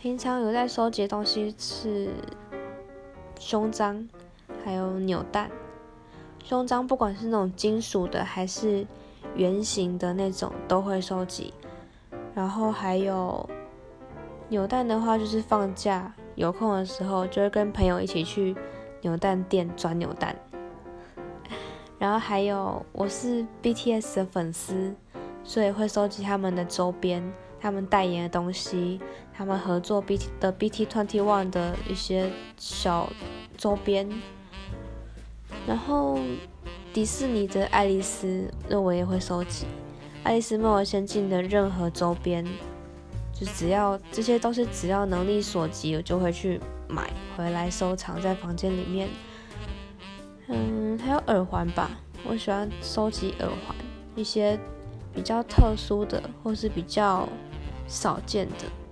平常有在收集的东西是胸章，还有扭蛋。胸章不管是那种金属的还是圆形的那种，都会收集。然后还有扭蛋的话，就是放假有空的时候，就会跟朋友一起去扭蛋店转扭蛋。然后还有，我是 BTS 的粉丝，所以会收集他们的周边，他们代言的东西，他们合作 BT 的 BT Twenty One 的一些小周边。然后迪士尼的爱丽丝，那我也会收集。爱丽丝梦游仙境的任何周边，就只要这些都是只要能力所及，我就会去买回来收藏在房间里面。嗯，还有耳环吧，我喜欢收集耳环，一些比较特殊的或是比较少见的。